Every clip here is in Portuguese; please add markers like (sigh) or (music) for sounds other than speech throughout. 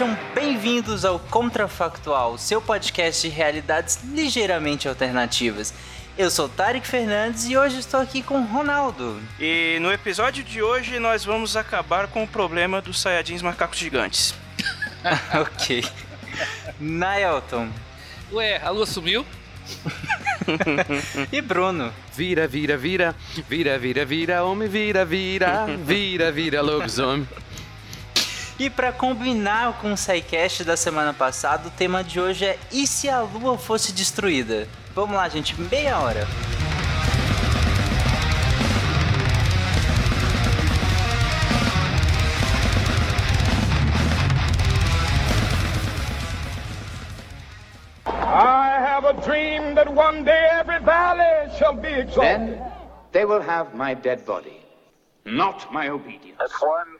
sejam bem-vindos ao Contrafactual, seu podcast de realidades ligeiramente alternativas. Eu sou Tarek Fernandes e hoje estou aqui com Ronaldo. E no episódio de hoje nós vamos acabar com o problema dos Saiyajins macacos gigantes. (laughs) ok. Naelton. Ué, a lua sumiu? e Bruno. Vira, vira, vira, vira, vira, vira, homem, vira, vira, vira, vira, lobisomem. E para combinar com o SciCast da semana passada, o tema de hoje é E se a Lua fosse destruída? Vamos lá, gente, meia hora. I have a dream that one day every valley shall be exalted. Then they will have my dead body, not my obedience. That's one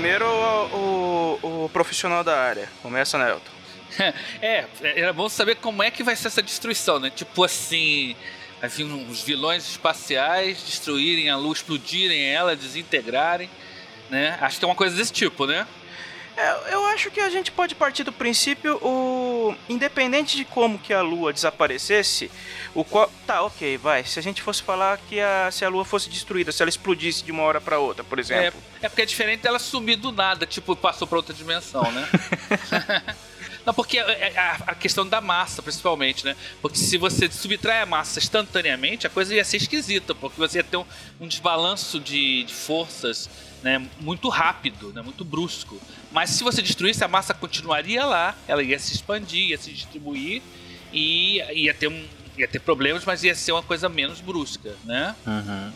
Primeiro o, o, o profissional da área. Começa, Nelton. (laughs) é, era bom saber como é que vai ser essa destruição, né? Tipo assim, assim uns vilões espaciais destruírem a lua, explodirem ela, desintegrarem, né? Acho que é uma coisa desse tipo, né? É, eu acho que a gente pode partir do princípio, o independente de como que a Lua desaparecesse, o qual tá ok, vai. Se a gente fosse falar que a, se a Lua fosse destruída, se ela explodisse de uma hora para outra, por exemplo. É, é porque é diferente dela sumir do nada, tipo passou para outra dimensão, né? (laughs) Não, porque a, a, questão da massa, principalmente, né? Porque se você subtrai a massa instantaneamente, a coisa ia ser esquisita, porque você ia ter um, um desbalanço de, de forças né, muito rápido, né, muito brusco. Mas se você destruísse, a massa continuaria lá, ela ia se expandir, ia se distribuir e ia ter, um, ia ter problemas, mas ia ser uma coisa menos brusca, né? Uhum.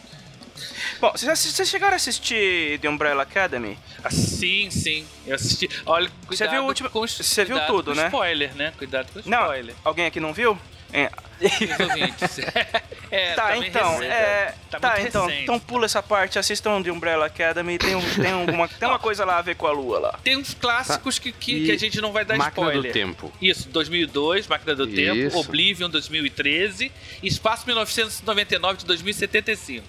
Bom, vocês chegaram a assistir The Umbrella Academy? Ah, sim, sim. Eu assisti. Olha, cuidado Você viu o último. Você viu tudo, né? Spoiler, né? Cuidado com Não, spoiler. alguém aqui não viu? É. É, tá, meio então, é, tá, tá, então, recente. então pula essa parte, assistam The Umbrella Academy, tem, um, tem, alguma, tem uma coisa lá a ver com a lua lá. Tem uns clássicos que, que, que a gente não vai dar Máquina spoiler. do Tempo. Isso, 2002, Máquina do Isso. Tempo, Oblivion 2013, Espaço 1999 de 2075.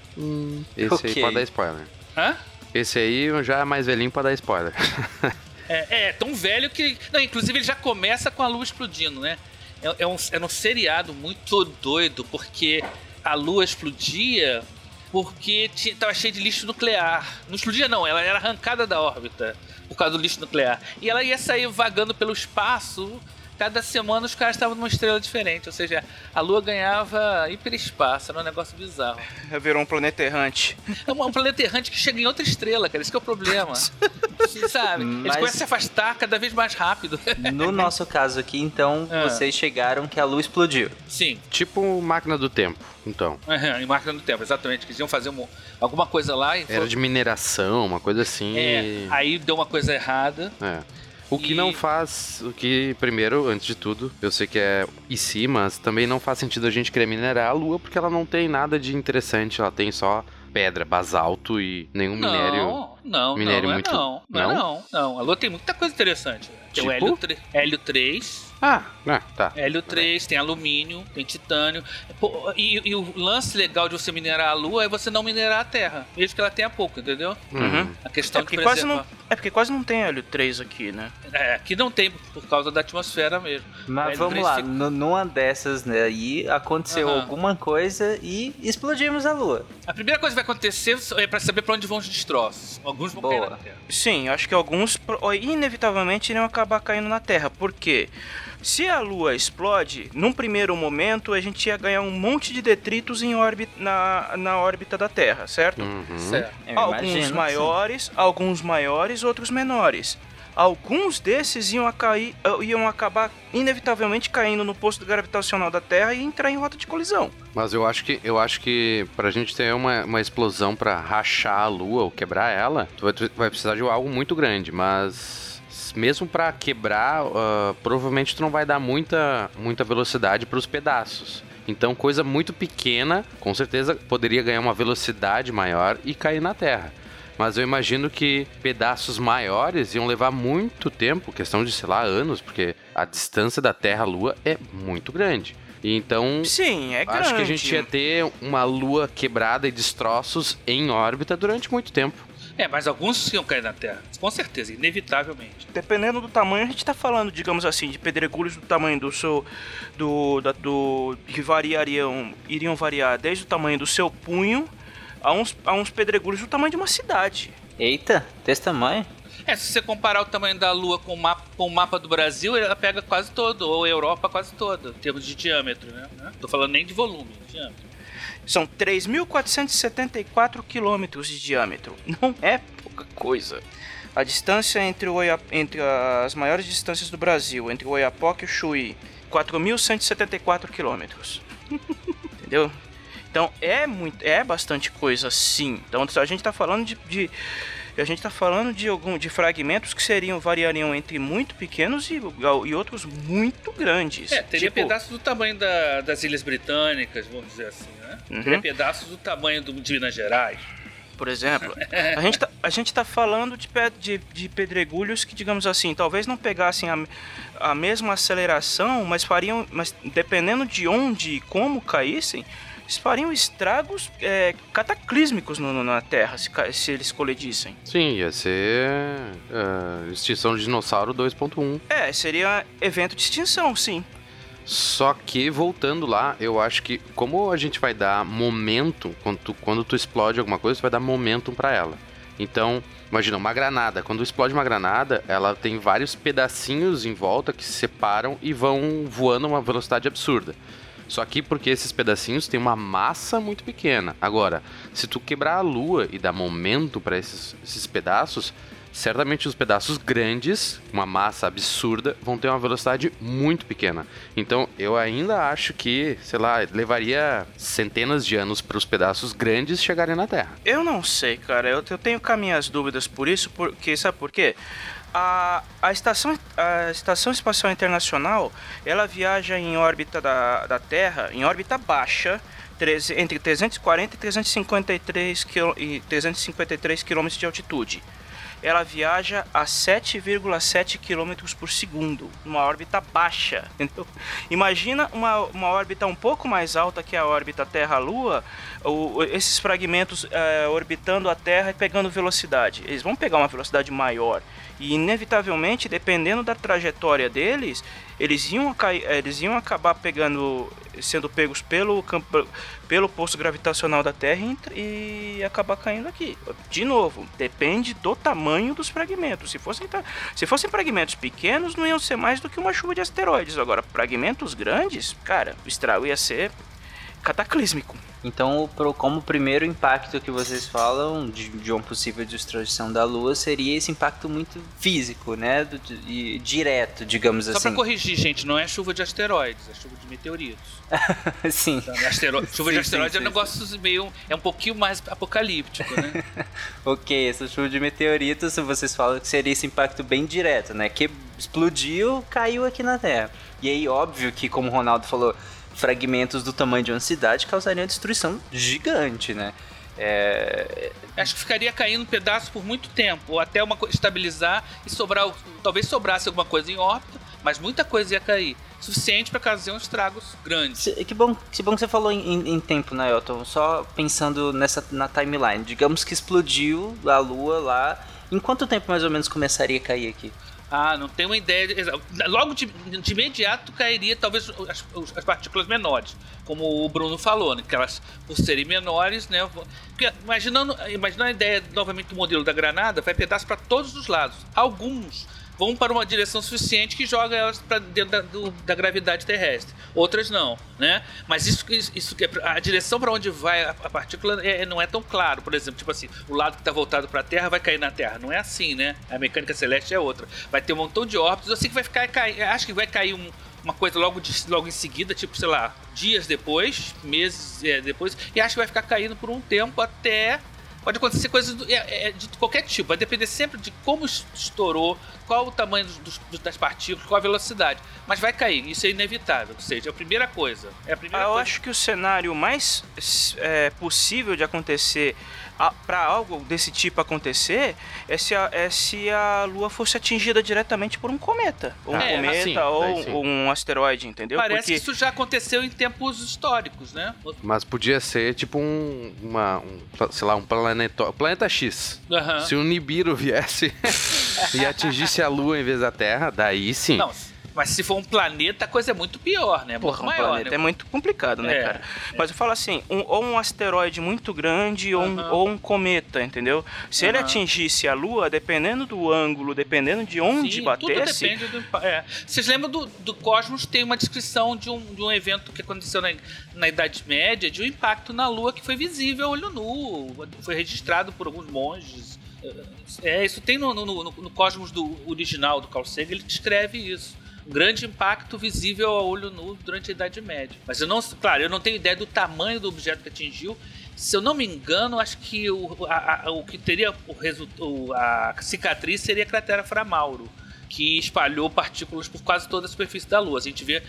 Esse Ok. aí pode dar spoiler. Hã? Esse aí já é mais velhinho pra dar spoiler. É, é, tão velho que. Não, inclusive ele já começa com a lua explodindo, né? É, é um, é um seriado muito doido, porque a lua explodia porque tinha, tava cheio de lixo nuclear. Não explodia, não, ela era arrancada da órbita por causa do lixo nuclear. E ela ia sair vagando pelo espaço. Cada semana os caras estavam numa estrela diferente. Ou seja, a Lua ganhava hiperespaço. Era um negócio bizarro. (laughs) Virou um planeta errante. É um, um planeta errante que chega em outra estrela, cara. Esse que é o problema. (laughs) Sabe? Eles Mas- começam a se afastar cada vez mais rápido. (laughs) No nosso caso aqui, então, Ah. vocês chegaram que a Lua explodiu. Sim. tipo máquina do tempo, então. Aham, em máquina do tempo, exatamente. Quis iam fazer um- alguma coisa lá e. Era foi- de mineração, uma coisa assim. É, e- aí deu uma coisa errada. É. O que E- não faz, o que, primeiro, antes de tudo, eu sei que é e sim, mas também não faz sentido a gente querer minerar a Lua porque ela não tem nada de interessante, ela tem só pedra, basalto e nenhum minério. Não, não, minério não, não, muito- é não, não, é não? não, não. A Lua tem muita coisa interessante. Tem o Tipo? hélio, tre- hélio 3, Ah, ah, tá. hélio 3, tem alumínio, tem titânio. Pô, e, e o lance legal de você minerar a Lua é você não minerar a Terra, mesmo que ela tenha pouco, entendeu? Uhum. A questão É porque, de quase preservar. não, é porque quase não tem hélio 3 aqui, né? É, aqui não tem por causa da atmosfera mesmo. Mas Hélio vamos 3 lá, fica- nu- numa dessas, né, aí aconteceu alguma coisa e explodimos a Lua. A primeira coisa que vai acontecer é pra saber pra onde vão os destroços. Alguns vão cair Boa. na Terra. Sim, eu acho que alguns inevitavelmente iriam acabar caindo na Terra. Por quê? Se a Lua explode, num primeiro momento a gente ia ganhar um monte de detritos em órbita, na, na órbita da Terra, certo? Uhum. Certo. Alguns imagino que sim. maiores, alguns maiores, outros menores. alguns desses iam, a cair, uh, iam acabar inevitavelmente caindo no posto gravitacional da Terra e entrar em rota de colisão. Mas eu acho que eu acho que pra gente ter uma, uma explosão pra rachar a Lua ou quebrar ela, tu vai, tu vai precisar de algo muito grande, mas mesmo pra quebrar, uh, provavelmente tu não vai dar muita, muita velocidade pros pedaços. Então, coisa muito pequena, com certeza poderia ganhar uma velocidade maior e cair na Terra. Mas eu imagino que pedaços maiores iam levar muito tempo, questão de, sei lá, anos, porque a distância da Terra à Lua é muito grande. Então, Sim, é grande. acho que a gente ia ter uma Lua quebrada e destroços em órbita durante muito tempo. É, mas alguns iam cair na Terra. Com certeza, inevitavelmente. Dependendo do tamanho, a gente tá falando, digamos assim, de pedregulhos do tamanho do seu. do. Da, do que variariam. iriam variar desde o tamanho do seu punho a uns, a uns pedregulhos do tamanho de uma cidade. Eita, desse tamanho? É, se você comparar o tamanho da Lua com o mapa, com o mapa do Brasil, ela pega quase todo, ou Europa quase toda, em termos de diâmetro, né? Tô falando nem de volume, de diâmetro. São 3.474 quilômetros de diâmetro. (laughs) Não é pouca coisa. A distância entre, o Oia- entre as maiores distâncias do Brasil, entre o Oiapoque e o Chuí, 4.174 quilômetros. (laughs) Entendeu? Então é muito, é bastante coisa sim. Então a gente está falando de, de- a gente tá falando de algum de fragmentos que seriam variariam entre muito pequenos e, e outros muito grandes. É, teria Tipo, pedaços do tamanho da- das Ilhas Britânicas, vamos dizer assim, né? Uhum. Teria pedaços do tamanho do, de Minas Gerais. por exemplo. (laughs) A gente tá, a gente tá falando de, de, de pedregulhos que, digamos assim, talvez não pegassem a, a mesma aceleração, mas fariam. Mas dependendo de onde e como caíssem, eles fariam estragos é, cataclísmicos no- no- na Terra se, se eles colidissem. Sim, ia ser ah, extinção de dinossauro 2.1. É, seria evento de extinção, sim. Só que, voltando lá, eu acho que como a gente vai dar momento, quando tu, quando tu explode alguma coisa, tu vai dar momentum pra ela. Então, imagina, uma granada. Quando explode uma granada, ela tem vários pedacinhos em volta que se separam e vão voando a uma velocidade absurda. Só que porque esses pedacinhos têm uma massa muito pequena. Agora, se tu quebrar a lua e dar momento para esses, esses pedaços, certamente os pedaços grandes, uma massa absurda, vão ter uma velocidade muito pequena. Então, eu ainda acho que, sei lá, levaria centenas de anos para os pedaços grandes chegarem na Terra. Eu não sei, cara. Eu, eu tenho as minhas dúvidas por isso, porque sabe por quê? A, a, estação, a Estação Espacial Internacional ela viaja em órbita da, da Terra, em órbita baixa, treze- entre 340 e 353 quil- e 353 km de altitude. Ela viaja a 7,7 km por segundo, numa órbita baixa. (laughs) Imagina uma, uma órbita um pouco mais alta que a órbita Terra-Lua, esses fragmentos eh, orbitando a Terra e pegando velocidade. Eles vão pegar uma velocidade maior. E inevitavelmente, dependendo da trajetória deles, eles iam, cair, eles iam acabar pegando, sendo pegos pelo campo, pelo posto gravitacional da Terra e, e acabar caindo aqui. De novo, depende do tamanho dos fragmentos. Se fossem, se fossem fragmentos pequenos, não iam ser mais do que uma chuva de asteroides. Agora, fragmentos grandes, cara, o estrago ia ser cataclísmico. Então, como o primeiro impacto que vocês falam de, de uma possível destruição da Lua seria esse impacto muito físico, né? Do- de- e direto, digamos Só assim. pra corrigir, gente, não é chuva de asteroides, é chuva de meteoritos. (laughs) Sim. Tá? Astero... (laughs) Chuva Sim, de asteroides sim, é um sim, negócio meio. É um pouquinho mais apocalíptico, né? (laughs) Ok, essa chuva de meteoritos, vocês falam que seria esse impacto bem direto, né? Que explodiu, caiu aqui na Terra. E aí, óbvio que, como o Ronaldo falou, fragmentos do tamanho de uma cidade causariam destruição gigante, né? É... Acho que ficaria caindo pedaço por muito tempo, ou até uma estabilizar e sobrar. Talvez sobrasse alguma coisa em órbita, mas muita coisa ia cair. Suficiente para causar uns estragos grandes. Que bom, que bom que você falou em, em- em tempo, né, Elton? Só pensando nessa na timeline. Digamos que explodiu a Lua lá. Em quanto tempo mais ou menos começaria a cair aqui? Ah, não tenho uma ideia. Logo de, de imediato cairia talvez as, as partículas menores, como o Bruno falou, né? Que elas, por serem menores, né? Porque, imaginando, imaginando a ideia novamente do modelo da granada, vai pedaço para todos os lados. Alguns vão para uma direção suficiente que joga elas para dentro da, do, da gravidade terrestre. Outras não, né? Mas isso, isso, isso a direção para onde vai a, a partícula é, não é tão claro. Por exemplo, tipo assim, o lado que está voltado para a Terra vai cair na Terra. Não é assim, né? A mecânica celeste é outra. Vai ter um montão de órbitas. Eu sei que vai ficar, cair, acho que vai cair um, uma coisa logo, de, logo em seguida, tipo, sei lá, dias depois, meses é, depois, e acho que vai ficar caindo por um tempo até pode acontecer coisas é, é, de qualquer tipo, vai depender sempre de como estourou, qual o tamanho dos, dos, das partículas, qual a velocidade. Mas vai cair, isso é inevitável. Ou seja, é a primeira coisa. É a primeira Ah, eu coisa. acho que o cenário mais é, possível de acontecer para algo desse tipo acontecer é se, a, é se a Lua fosse atingida diretamente por um cometa. Ou um É, cometa assim, ou, ou um asteroide, entendeu? Parece Porque que isso já aconteceu em tempos históricos, né? Mas podia ser tipo um, uma, um, sei lá, um planeta, planeta X. Aham. Se o Nibiru viesse (laughs) e atingisse a Lua em vez da Terra, daí sim. Não, mas se for um planeta, a coisa é muito pior, né? Porra, muito um maior, planeta né? é muito complicado, né, É, cara? Mas eu falo assim, um- ou um asteroide muito grande ou, um, Aham. ou um cometa, entendeu? Se ele Aham. atingisse a Lua, dependendo do ângulo, dependendo de onde Sim, batesse, Tudo depende do é. Vocês lembram do, do Cosmos? Tem uma descrição de um, de um evento que aconteceu na, na Idade Média, de um impacto na Lua que foi visível a olho nu. Foi registrado por alguns monges. É, isso tem no, no, no- no Cosmos do original do Carl Sagan, ele descreve isso. Um grande impacto visível a olho nu durante a Idade Média. Mas eu não, claro, eu não tenho ideia do tamanho do objeto que atingiu. Se eu não me engano, acho que o, a- a- o que teria o resultado, a cicatriz seria a cratera Framauro, que espalhou partículas por quase toda a superfície da Lua. A gente vê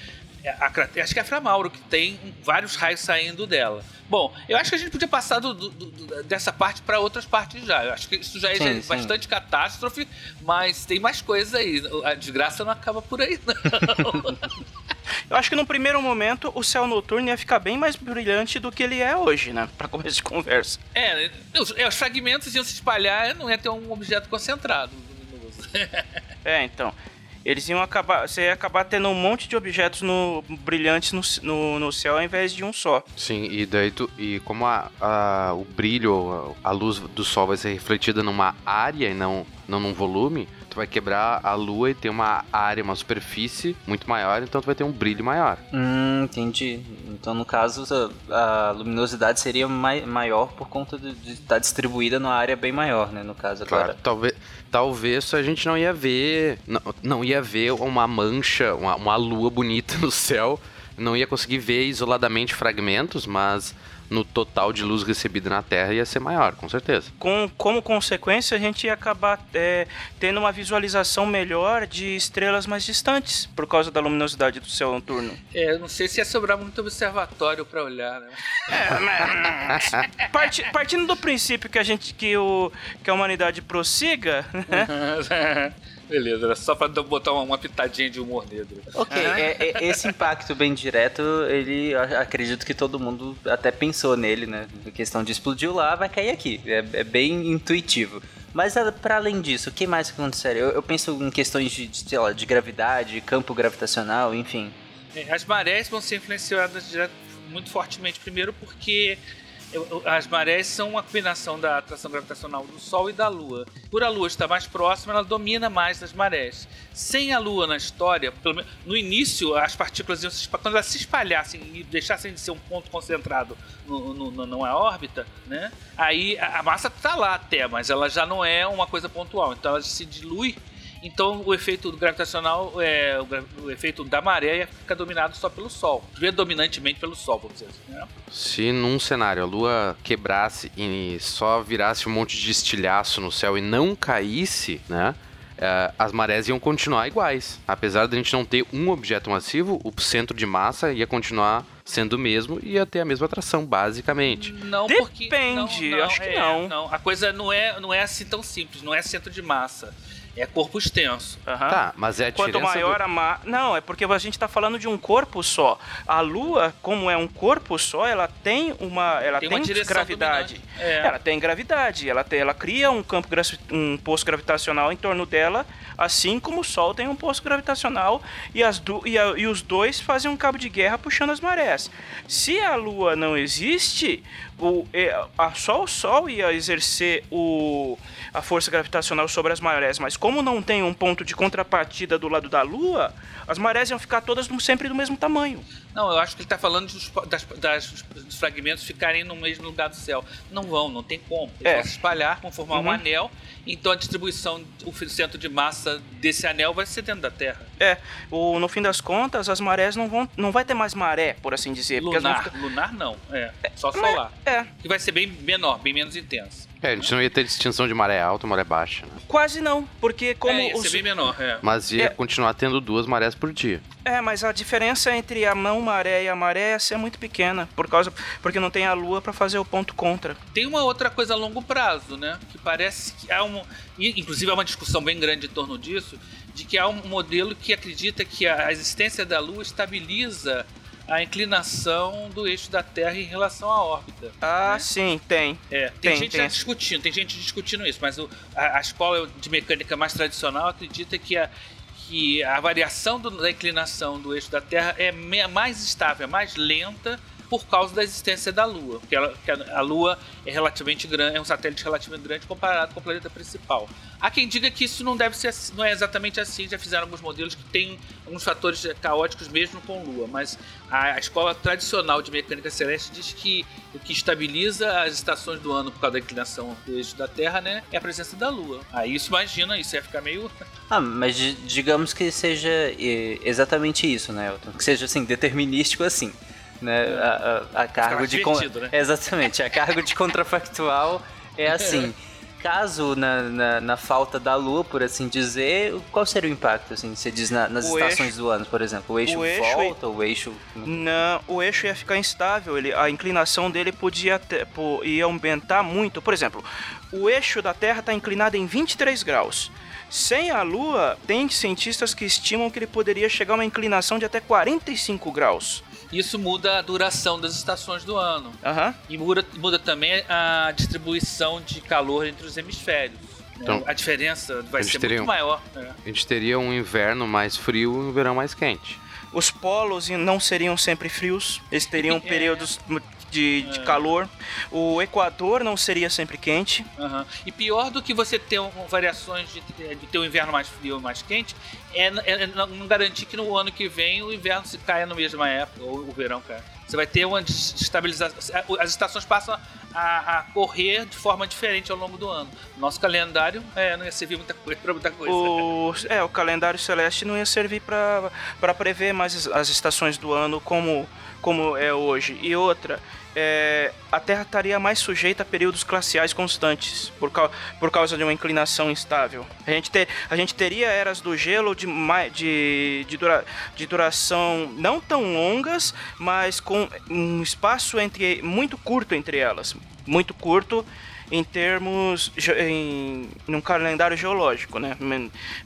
a cratera, acho que é a Framauro que tem vários raios saindo dela. Bom, eu acho que a gente podia passar do- do- do- dessa parte para outras partes já. Eu acho que isso já é Sim, é sim. bastante catástrofe, mas tem mais coisas aí. A desgraça não acaba por aí, não. (laughs) eu acho que no primeiro momento o céu noturno ia ficar bem mais brilhante do que ele é hoje, né? Pra começo de conversa. É, os, é, os fragmentos iam se espalhar, não ia ter um objeto concentrado. luminoso. É, então. Eles iam acabar. Você ia acabar tendo um monte de objetos no, brilhantes no, no, no céu ao invés de um só. Sim, e daí tu, e como a, a- o brilho, a, luz do sol vai ser refletida numa área e não, não num volume, tu vai quebrar a lua e ter uma área, uma superfície muito maior, então tu vai ter um brilho maior. Hum, entendi. Então, no caso, a, a luminosidade seria mai, maior por conta de estar distribuída numa área bem maior, né? No caso, Claro, agora. talvez, talvez a gente não ia ver, não, não ia ver uma mancha, uma, uma lua bonita (laughs) no céu, não ia conseguir ver isoladamente fragmentos, mas no total de luz recebida na Terra ia ser maior, com certeza. Com, como consequência, a gente ia acabar é, tendo uma visualização melhor de estrelas mais distantes, por causa da luminosidade do céu noturno. É, eu não sei se ia sobrar muito observatório pra olhar, né? (laughs) Parti- partindo do princípio que a gente que, o, que a humanidade prossiga, né? (laughs) Beleza, era só pra botar uma, uma pitadinha de humor negro. Ok, é- é- esse impacto bem direto, ele a- acredito que todo mundo até pensou nele, né? A questão de explodiu lá, vai cair aqui. É, é bem intuitivo. Mas a- pra além disso, o que mais aconteceria? Eu, eu penso em questões de, de, sei lá, de gravidade, campo gravitacional, enfim. As marés vão ser influenciadas direto- muito fortemente, primeiro porque as marés são uma combinação da atração gravitacional do Sol e da Lua. Por a Lua estar mais próxima, ela domina mais das marés. Sem a Lua na história, menos no início, as partículas iam se quando elas se espalhassem e deixassem de ser um ponto concentrado no, no- no- numa órbita, né? Aí a, a massa está lá até, mas ela já não é uma coisa pontual. Então ela se dilui então o efeito gravitacional, é, o, o efeito da maré ia ficar dominado só pelo Sol. Predominantemente pelo Sol, vamos dizer assim. Né? Se num cenário a lua quebrasse e só virasse um monte de estilhaço no céu e não caísse, né? eh, as marés iam continuar iguais. Apesar de a gente não ter um objeto massivo, o centro de massa ia continuar sendo o mesmo e ia ter a mesma atração, basicamente. Não, porque. Depende, não, não, acho que é, não. A coisa não é, não é assim tão simples, não é centro de massa. É corpo extenso. Aham. Tá, mas é a Quanto maior do... a massa. Não, é porque a gente tá falando de um corpo só. A Lua, como é um corpo só, ela tem uma. Ela Tem tem, uma gravidade. É. Ela tem gravidade. Ela, tem, ela cria um campo um poço gravitacional em torno dela, assim como o Sol tem um poço gravitacional e, as du- e, a- e os dois fazem um cabo de guerra puxando as marés. Se a Lua não existe, o, é, a, só o Sol ia exercer o, a força gravitacional sobre as marés, mas como não tem um ponto de contrapartida do lado da Lua, as marés iam ficar todas sempre do mesmo tamanho. Não, eu acho que ele tá falando dos, das, das- dos fragmentos ficarem no mesmo lugar do céu. Não vão, não tem como. Eles É. vão se espalhar, vão formar um Uhum. anel, então a distribuição, o centro de massa desse anel vai ser dentro da Terra. É, o, no fim das contas, as marés não vão. Não vai ter mais maré, por assim dizer. Lunar, ficar- lunar não, é, só Mas- solar. É, Que vai ser bem menor, bem menos intenso. É, a gente não ia ter distinção de maré alta e maré baixa, né? quase não, porque como é, ia os- ser bem menor, é. Mas ia É. continuar tendo duas marés por dia. É, mas a diferença entre a não maré e a maré ia ser muito pequena, por causa porque não tem a lua pra fazer o ponto contra. Tem uma outra coisa a longo prazo, né? Que parece que há um. e, Inclusive há uma discussão bem grande em torno disso, de que há um modelo que acredita que a existência da Lua estabiliza a inclinação do eixo da Terra em relação à órbita. Ah, né? sim, tem. É, tem, Tem, gente tem discutindo, tem gente discutindo isso, mas o- a, a escola de mecânica mais tradicional acredita que a, que a variação do- da inclinação do eixo da Terra é mais estável, é mais lenta por causa da existência da Lua, porque ela- que a, Lua é relativamente grande, é um satélite relativamente grande comparado com o planeta principal. Há quem diga que isso não deve ser, não é exatamente assim. Já fizeram alguns modelos que têm alguns fatores caóticos mesmo com Lua, mas a, a escola tradicional de mecânica celeste diz que o que estabiliza as estações do ano por causa da inclinação do eixo da Terra, né, é a presença da Lua. Aí isso imagina, isso ia ficar meio (laughs) Ah, mas di- digamos que seja exatamente isso, né, Elton? Que seja assim, determinístico assim. Né? A, a- a cargo de. con- né? Exatamente, a cargo de contrafactual é (laughs) assim. Caso na, na, na falta da lua, por assim dizer, qual seria o impacto? Assim, você diz na- nas O estações eixo- do ano, por exemplo? O eixo, o eixo- volta, o eixo. Não, o eixo ia ficar instável, ele, a inclinação dele podia ter, pô, ia aumentar muito. Por exemplo, o eixo da Terra está inclinado em 23 graus. Sem a Lua, tem cientistas que estimam que ele poderia chegar a uma inclinação de até 45 graus. Isso muda a duração das estações do ano. Aham. E muda, muda também a distribuição de calor entre os hemisférios. Então, a diferença vai ser teriam- muito maior. né? A gente teria um inverno mais frio e um verão mais quente. Os polos não seriam sempre frios, eles teriam (laughs) É. períodos de, de calor. O Equador não seria sempre quente. Aham. E pior do que você ter um- variações de, de ter um inverno mais frio ou mais quente, é, é- é não garantir que no ano que vem o inverno se caia na mesma época, ou o verão caia. Você vai ter uma desestabilização. As estações passam a, a correr de forma diferente ao longo do ano. Nosso calendário é, não ia servir muita coisa para muita coisa. O, é, o calendário celeste não ia servir para prever mais as, as estações do ano como, como é hoje. E outra, é, a Terra estaria mais sujeita a períodos glaciais constantes por, cau- por causa de uma inclinação instável. A gente, ter, a gente teria eras do gelo de, de, de, dura, de duração não tão longas, mas com um espaço entre muito curto entre elas. Muito curto em termos em num calendário geológico, né?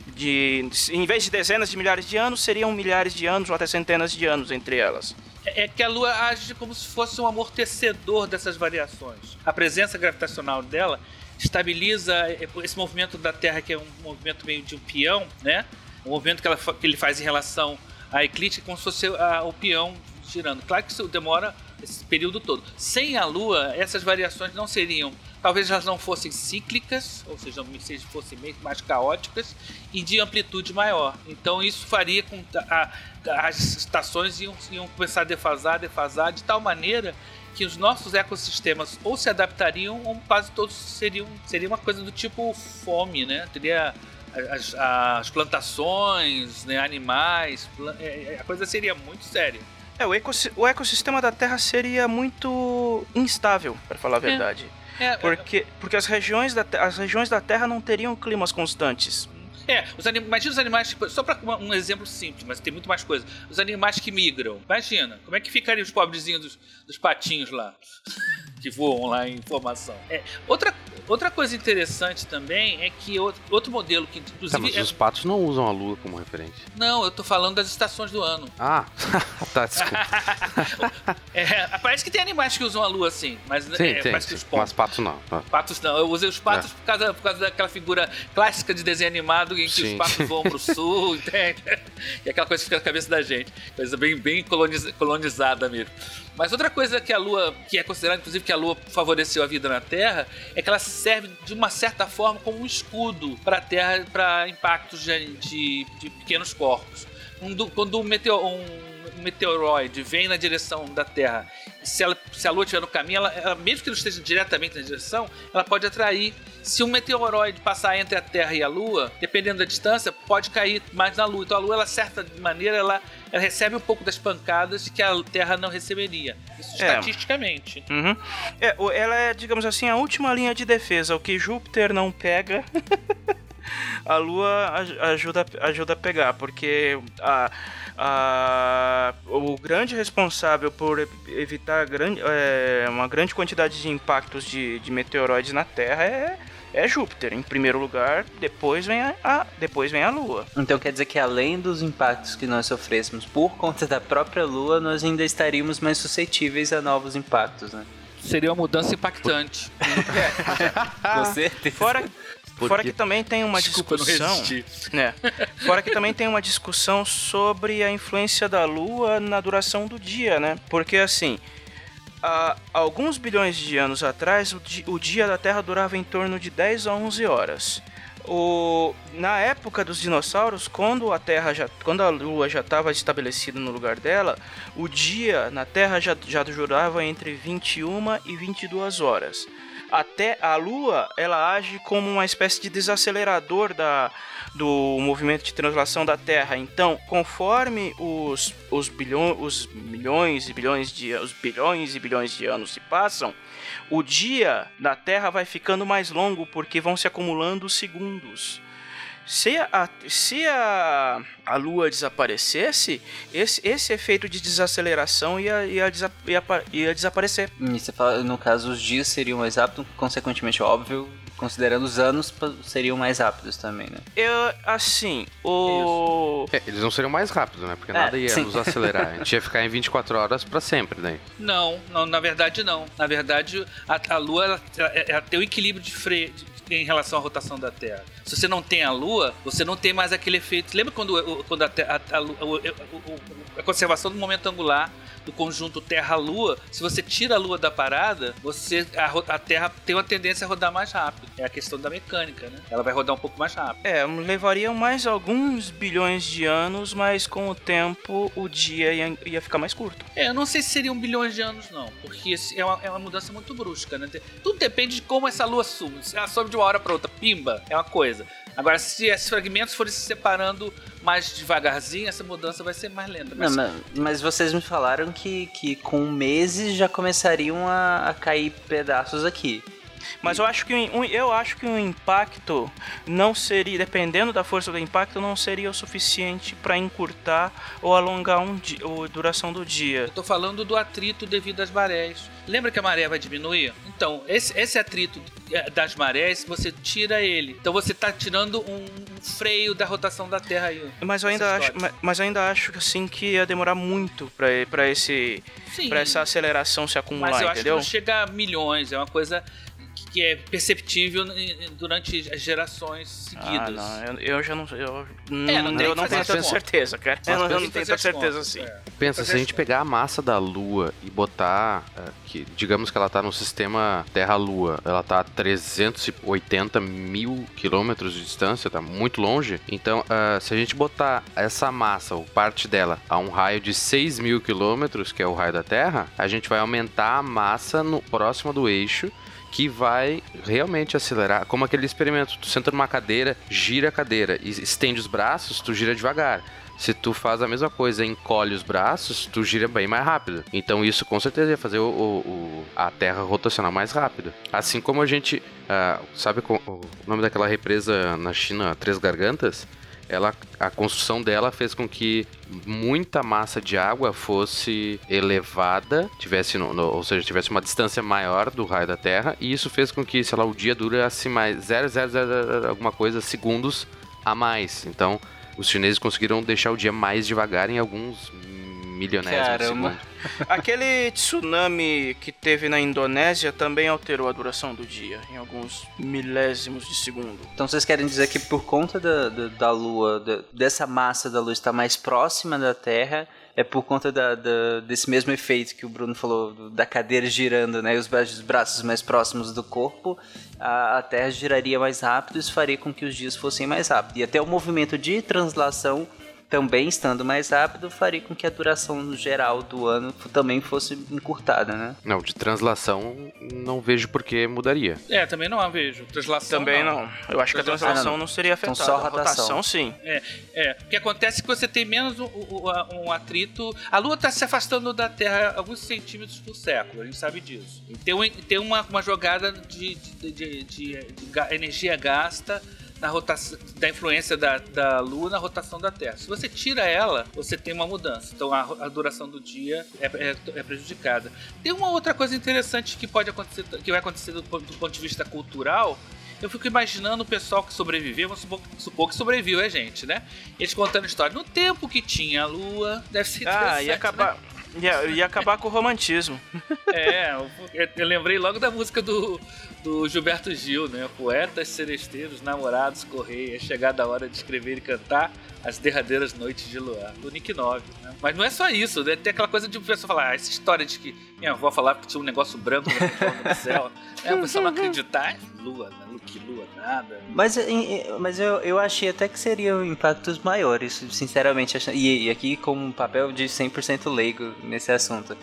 De, em vez de dezenas de milhares de anos, seriam milhares de anos ou até centenas de anos entre elas. É que a Lua age como se fosse um amortecedor dessas variações. A presença gravitacional dela estabiliza esse movimento da Terra, que é um movimento meio de um peão, né? Um movimento que, ela, que ele faz em relação à eclíptica, como se fosse a- o peão girando. Claro que isso demora esse período todo. Sem a Lua, essas variações não seriam. Talvez elas não fossem cíclicas, ou seja, se fossem meio mais caóticas e de amplitude maior. Então isso faria com que a- as estações iam, iam começar a defasar, defasar de tal maneira que os nossos ecossistemas ou se adaptariam ou quase todos seriam seria uma coisa do tipo fome, né? Teria as, as plantações, né, animais, é, é, a coisa seria muito séria. É, o, ecossi- o ecossistema da Terra seria muito instável, para falar a verdade. É, Porque, porque as, regiões da, as regiões da Terra não teriam climas constantes. É, os anim... imagina os animais, tipo, só para um exemplo simples, mas tem muito mais coisa. Os animais que migram. Imagina, como é que ficariam os pobrezinhos dos, dos patinhos lá, (laughs) que voam lá em formação. É, outra, outra coisa interessante também é que outro, modelo que, Tá, inclusive. mas é- os patos não usam a lua como referência. Não, eu tô falando das estações do ano. Ah, (laughs) tá, desculpa. (laughs) É, parece que tem animais que usam a lua assim, mas Sim, é, tem, parece que sim, os mas pombos. patos não. tá. Patos não, eu usei os patos É. por, causa, por causa daquela figura clássica de desenho animado em que Sim. os patos voam pro (laughs) sul, entende? E aquela coisa que fica na cabeça da gente. Coisa bem, bem coloniz- colonizada mesmo. Mas outra coisa que a Lua, que é considerado inclusive que a Lua favoreceu a vida na Terra, é que ela serve de uma certa forma como um escudo para a Terra, para impactos de, de, de pequenos corpos. Um, quando um, um meteoroide vem na direção da Terra, se, ela, se a Lua estiver no caminho, ela, ela, mesmo que não esteja diretamente na direção, ela pode atrair. Se um meteoroide passar entre a Terra e a Lua, dependendo da distância, pode cair mais na Lua. Então a Lua, ela, certa maneira, ela, ela recebe um pouco das pancadas que a Terra não receberia. Isso É. estatisticamente. Uhum. É, ela é, digamos assim, a última linha de defesa. O que Júpiter não pega, (laughs) a Lua aj- ajuda, ajuda a pegar, porque a, a- o grande responsável por evitar grande, é, uma grande quantidade de impactos de, de meteoroides na Terra é, é Júpiter, em primeiro lugar, depois vem a, a- depois vem a Lua. Então quer dizer que além dos impactos que nós sofrêssemos por conta da própria Lua, nós ainda estaríamos mais suscetíveis a novos impactos, né? Seria uma mudança impactante. (laughs) Com certeza. Fora, fora que também tem uma Desculpa, discussão. né? Fora que também tem uma discussão sobre a influência da Lua na duração do dia, né? Porque assim, há alguns bilhões de anos atrás, o, di- o dia da Terra durava em torno de 10 a 11 horas. O, na época dos dinossauros, quando a Terra já, quando a Lua já estava estabelecida no lugar dela, o dia na Terra já, já durava entre 21 e 22 horas. Até a Lua, ela age como uma espécie de desacelerador da, do movimento de translação da Terra. Então, conforme os, os, bilhões, os milhões e bilhões de os bilhões e bilhões de anos se passam, o dia da Terra vai ficando mais longo porque vão se acumulando os segundos. Se a, se a, a Lua desaparecesse, esse, esse efeito de desaceleração ia, ia, desa- ia, ia desaparecer. E você fala, no caso, os dias seriam mais rápidos, consequentemente, óbvio, considerando os anos, seriam mais rápidos também, né? Eu, assim, o. É, eles não seriam mais rápidos, né? Porque É, nada ia sim. nos acelerar. (laughs) A gente ia ficar em 24 horas pra sempre, né? Não, não, na verdade não. Na verdade, a, a Lua ela, ela- ela tem o equilíbrio de freio de- em relação à rotação da Terra. Se você não tem a Lua, você não tem mais aquele efeito. Lembra quando, quando a, a- a a conservação do momento angular do conjunto Terra-Lua, se você tira a Lua da parada, você a, a Terra tem uma tendência a rodar mais rápido. É a questão da mecânica, né? Ela vai rodar um pouco mais rápido. É, levariam mais alguns bilhões de anos, mas com o tempo o dia ia, ia ficar mais curto. É, eu não sei se seriam bilhões de anos, não. Porque é uma, é uma mudança muito brusca, né? Tudo depende de como essa lua some. Se ela sobe de uma hora pra outra, pimba, é uma coisa. Agora, se esses fragmentos forem se separando mais devagarzinho, essa mudança vai ser mais lenta. Não, Mas, mas, mas vocês me falaram que, que com meses já começariam a, a cair pedaços aqui. Mas eu acho que um, eu acho que um impacto não seria, dependendo da força do impacto, não seria o suficiente para encurtar ou alongar um dia, a duração do dia. eu tô falando do atrito devido às marés. Lembra que a maré vai diminuir? Então, esse, esse atrito eh, das marés, você tira ele. Então você tá tirando um freio da rotação da Terra aí. Mas eu ainda acho, mas eu ainda acho assim que ia demorar muito para esse para essa aceleração se acumular, Mas eu acho que entendeu? não chega a milhões, é uma coisa que é perceptível durante as gerações Ah, seguidas. não, eu, eu já não eu, É, não eu não tenho tanta certeza, cara. Eu não, eu não tenho tanta certeza assim. É. Pensa, se a gente pegar a massa da Lua e botar, eh, que digamos que ela tá no sistema Terra-Lua, ela tá a 380 mil quilômetros de distância, tá muito longe. Então, ah, se a gente botar essa massa, ou parte dela, a um raio de 6 mil quilômetros, que é o raio da Terra, a gente vai aumentar a massa no próximo do eixo que vai realmente acelerar, como aquele experimento, tu senta numa cadeira, gira a cadeira e estende os braços, tu gira devagar. Se tu faz a mesma coisa encolhe os braços, tu gira bem mais rápido. Então isso com certeza ia fazer o, o- a Terra rotacionar mais rápido. Assim como a gente, ah, sabe o nome daquela represa na China, Três Gargantas? Ela, a construção dela fez com que muita massa de água fosse elevada, tivesse, no- no- ou seja, tivesse uma distância maior do raio da Terra, e isso fez com que, sei lá, o dia durasse mais 0,000 alguma coisa segundos a mais. Então, os chineses conseguiram deixar o dia mais devagar em alguns segundo. (laughs) Aquele tsunami que teve na Indonésia também alterou a duração do dia, em alguns milésimos de segundo. Então vocês querem dizer que por conta da, da, da Lua, da- dessa massa da Lua estar mais próxima da Terra, é por conta da, da- desse mesmo efeito que o Bruno falou, da cadeira girando, né? E os braços, os braços mais próximos do corpo, a, a Terra giraria mais rápido, isso faria com que os dias fossem mais rápidos. E até o movimento de translação, também estando mais rápido, faria com que a duração geral do ano também fosse encurtada, né? Não, de translação não vejo por que mudaria. É, também não a vejo. Translação Também não. Eu acho que a Translação não. não seria Então afetada. só A rotação. rotação, sim. É, é. O que acontece é que você tem menos um, um- um atrito. A Lua está se afastando da Terra alguns centímetros por século, a gente sabe disso. Tem, um- tem uma, uma jogada de, de, de- de- energia gasta na rotação, da influência da, da Lua na rotação da Terra. Se você tira ela, você tem uma mudança. Então a, a duração do dia é, é- é prejudicada. Tem uma outra coisa interessante que pode acontecer, que vai acontecer do, ponto- do ponto de vista cultural. Eu fico imaginando o pessoal que sobreviveu, vamos supor, supor que sobreviveu, é gente, né? Eles contando história. No tempo que tinha a lua, deve ser Ah, ia acabar. Ia, ia acabar com o romantismo. (laughs) é, eu, eu lembrei logo da música do, do Gilberto Gil, né? Poetas, seresteiros, namorados, correia, chegada a hora de escrever e cantar as derradeiras noites de luar, do Nick 9. Né? Mas não é só isso, né? Tem aquela coisa de o pessoal falar, ah, essa história de que minha avó falava que tinha um negócio branco no céu, né? (laughs) O pessoal não acreditar, lua, né? que lua, nada. Mas, mas eu, eu achei até que seriam impactos maiores, sinceramente. E, e aqui com um papel de 100% leigo nesse assunto.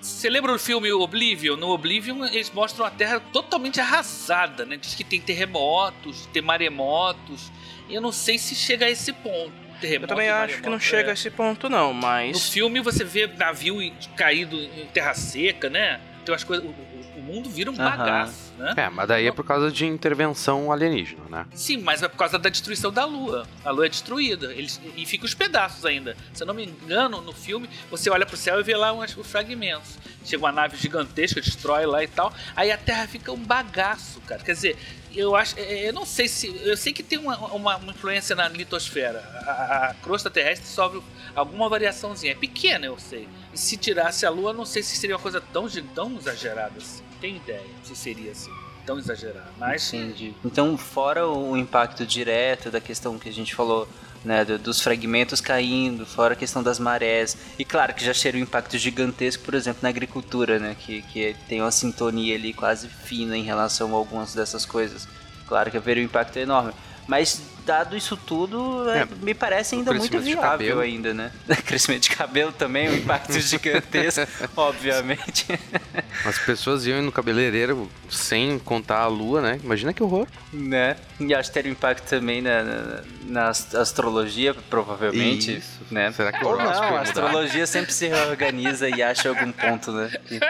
Você lembra do filme Oblivion? No Oblivion eles mostram a Terra totalmente arrasada, né? Diz que tem terremotos, tem maremotos. E eu não sei se chega a esse ponto. Eu Terremoto também e acho que não chega é. a esse ponto, não, No mas. filme você vê navio caído em terra seca, né? Tem umas coisas. O, o- mundo vira um Aham. bagaço, né? É, mas daí é por causa de intervenção alienígena, né? Sim, mas é por causa da destruição da Lua. A Lua é destruída. Eles, e fica os pedaços ainda. Se eu não me engano, no filme, você olha pro céu e vê lá uns, os fragmentos. Chega uma nave gigantesca, destrói lá e tal. Aí a Terra fica um bagaço, cara. Quer dizer, eu acho. é, Eu não sei se. Eu sei que tem uma, uma, uma influência na litosfera. A, a- crosta terrestre sofre alguma variaçãozinha. É pequena, eu sei. E se tirasse a Lua, não sei se seria uma coisa tão, tão exagerada assim. Tem ideia se seria assim. Tão exagerada. Mas. Entendi. Então, fora o impacto direto da questão que a gente falou, né, do- dos fragmentos caindo, fora a questão das marés, e claro que já cheira um impacto gigantesco, por exemplo, na agricultura, né, que, que tem uma sintonia ali quase fina em relação a algumas dessas coisas. Claro que haveria um impacto enorme. Mas, dado isso tudo, é, É, me parece ainda muito viável ainda, né? (laughs) crescimento de cabelo também, um impacto (laughs) gigantesco, obviamente. (laughs) As pessoas iam no cabeleireiro sem contar a lua, né? Imagina que horror. Né? E acho que teria um impacto também na, na, na ast- astrologia, provavelmente. Isso. Né? Será que o Ou horóscopo não, a astrologia sempre se reorganiza e acha algum ponto, né? de-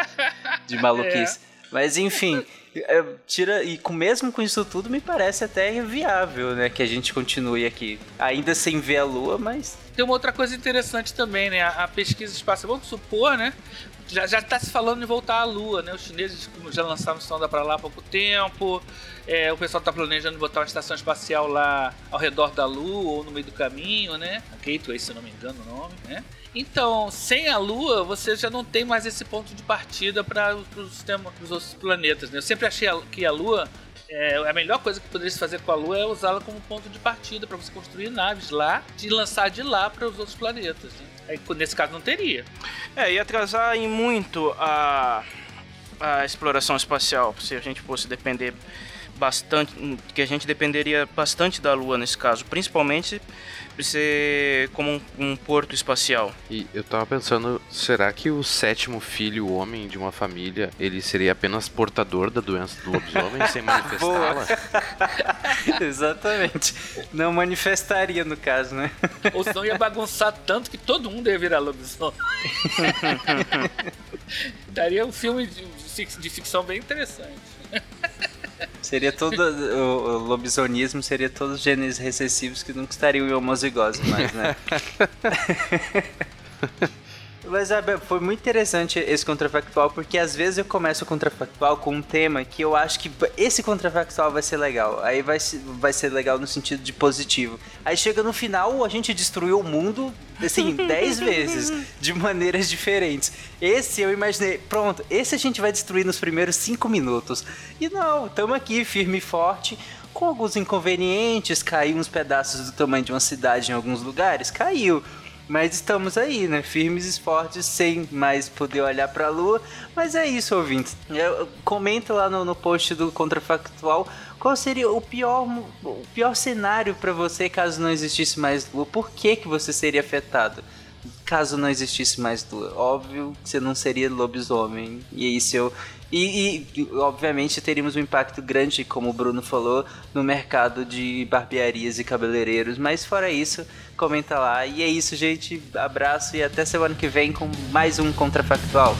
De maluquice. Mas enfim, é, tira. E com, mesmo com isso tudo, me parece até viável, né? Que a gente continue aqui. Ainda sem ver a lua, mas. Tem uma outra coisa interessante também, né? A, a pesquisa espacial, vamos supor, né? Já, já tá se falando em voltar à Lua, né? Os chineses já lançaram sonda para lá há pouco tempo. É, o pessoal tá planejando botar uma estação espacial lá ao redor da Lua ou no meio do caminho, né? A Gateway, se não me engano o nome, né? Então, sem a Lua, você já não tem mais esse ponto de partida para os outros planetas, né? Eu sempre achei que a Lua é, a melhor coisa que poderia se fazer com a Lua é usá-la como ponto de partida para você construir naves lá e lançar de lá para os outros planetas. Né? Aí, nesse caso não teria. É, ia atrasar em muito a, a exploração espacial, se a gente fosse depender bastante, que a gente dependeria bastante da Lua nesse caso, principalmente ser como um, um porto espacial. E eu tava pensando, será que o sétimo filho, o homem de uma família, ele seria apenas portador da doença do lobisomem sem (laughs) manifestá-la? (laughs) Exatamente. Não manifestaria, no caso, né? Ou senão ia bagunçar tanto que todo mundo ia virar lobisomem. (laughs) Daria um filme de, de- de ficção bem interessante. Seria todo. O, o lobisonismo seria todos os genes recessivos que nunca estariam em homozigose mais, né? (laughs) Mas é, foi muito interessante esse contrafactual, porque às vezes eu começo o contrafactual com um tema que eu acho que esse contrafactual vai ser legal. Aí vai, vai ser legal no sentido de positivo. Aí chega no final, a gente destruiu o mundo, assim, (laughs) 10 vezes, de maneiras diferentes. Esse eu imaginei, pronto, esse a gente vai destruir nos primeiros 5 minutos. E não, estamos aqui firme e forte. Com alguns inconvenientes, caiu uns pedaços do tamanho de uma cidade em alguns lugares, caiu. Mas estamos aí, né? Firmes e fortes, sem mais poder olhar pra lua. Mas é isso, ouvintes. Eu- Comenta lá no, no post do Contrafactual qual seria o pior, o pior cenário pra você caso não existisse mais lua. Por que, que você seria afetado? Caso não existisse mais lua. Óbvio que você não seria lobisomem. E aí, se eu. E, e, obviamente teríamos um impacto grande, como o Bruno falou, no mercado de barbearias e cabeleireiros. Mas fora isso, comenta lá. E é isso, gente. Abraço e até semana que vem com mais um Contrafactual.